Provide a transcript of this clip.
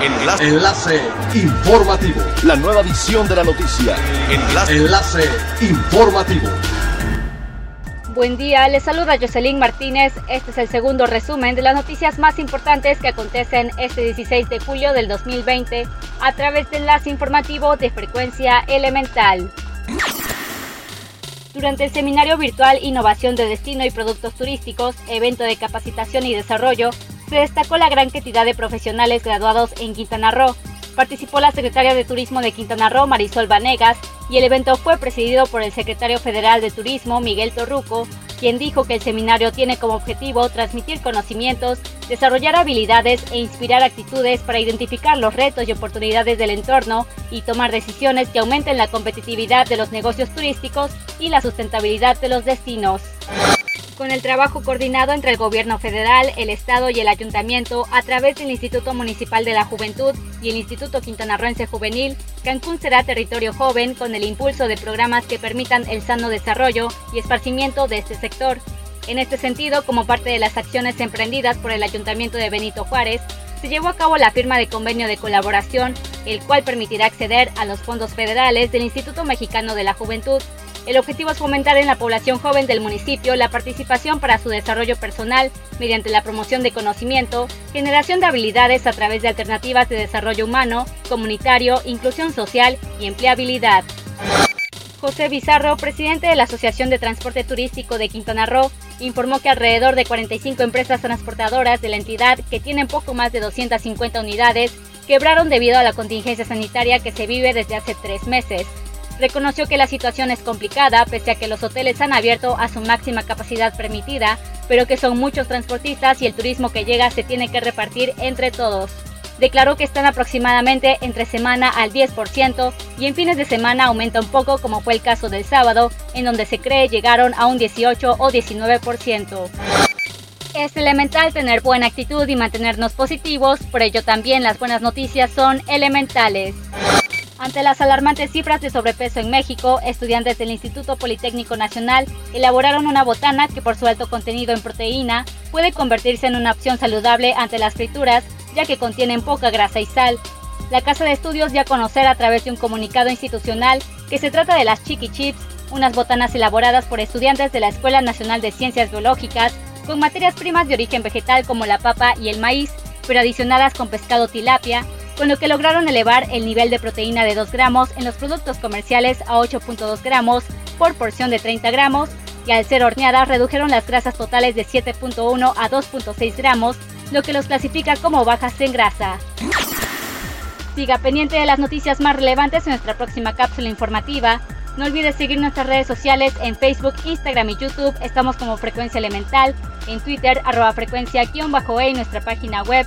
Enlace. Enlace informativo. La nueva edición de la noticia. Enlace. Enlace informativo. Buen día, les saluda Jocelyn Martínez. Este es el segundo resumen de las noticias más importantes que acontecen este 16 de julio del 2020 a través del enlace informativo de frecuencia elemental. Durante el seminario virtual Innovación de Destino y Productos Turísticos, evento de capacitación y desarrollo, se destacó la gran cantidad de profesionales graduados en Quintana Roo. Participó la secretaria de Turismo de Quintana Roo, Marisol Vanegas, y el evento fue presidido por el secretario federal de Turismo, Miguel Torruco, quien dijo que el seminario tiene como objetivo transmitir conocimientos, desarrollar habilidades e inspirar actitudes para identificar los retos y oportunidades del entorno y tomar decisiones que aumenten la competitividad de los negocios turísticos y la sustentabilidad de los destinos. Con el trabajo coordinado entre el gobierno federal, el estado y el ayuntamiento a través del Instituto Municipal de la Juventud y el Instituto Quintanarroense Juvenil, Cancún será territorio joven con el impulso de programas que permitan el sano desarrollo y esparcimiento de este sector. En este sentido, como parte de las acciones emprendidas por el Ayuntamiento de Benito Juárez, se llevó a cabo la firma de convenio de colaboración, el cual permitirá acceder a los fondos federales del Instituto Mexicano de la Juventud el objetivo es fomentar en la población joven del municipio la participación para su desarrollo personal mediante la promoción de conocimiento, generación de habilidades a través de alternativas de desarrollo humano, comunitario, inclusión social y empleabilidad. José Bizarro, presidente de la Asociación de Transporte Turístico de Quintana Roo, informó que alrededor de 45 empresas transportadoras de la entidad, que tienen poco más de 250 unidades, quebraron debido a la contingencia sanitaria que se vive desde hace tres meses reconoció que la situación es complicada pese a que los hoteles han abierto a su máxima capacidad permitida, pero que son muchos transportistas y el turismo que llega se tiene que repartir entre todos. Declaró que están aproximadamente entre semana al 10% y en fines de semana aumenta un poco como fue el caso del sábado, en donde se cree llegaron a un 18 o 19%. Es elemental tener buena actitud y mantenernos positivos, por ello también las buenas noticias son elementales. Ante las alarmantes cifras de sobrepeso en México, estudiantes del Instituto Politécnico Nacional elaboraron una botana que por su alto contenido en proteína puede convertirse en una opción saludable ante las frituras, ya que contienen poca grasa y sal. La Casa de Estudios dio a conocer a través de un comunicado institucional que se trata de las Chiqui Chips, unas botanas elaboradas por estudiantes de la Escuela Nacional de Ciencias Biológicas, con materias primas de origen vegetal como la papa y el maíz, pero adicionadas con pescado tilapia, con lo que lograron elevar el nivel de proteína de 2 gramos en los productos comerciales a 8.2 gramos por porción de 30 gramos y al ser horneadas redujeron las grasas totales de 7.1 a 2.6 gramos, lo que los clasifica como bajas en grasa. Siga pendiente de las noticias más relevantes en nuestra próxima cápsula informativa. No olvides seguir nuestras redes sociales en Facebook, Instagram y YouTube. Estamos como Frecuencia Elemental, en Twitter, arroba frecuencia-e y nuestra página web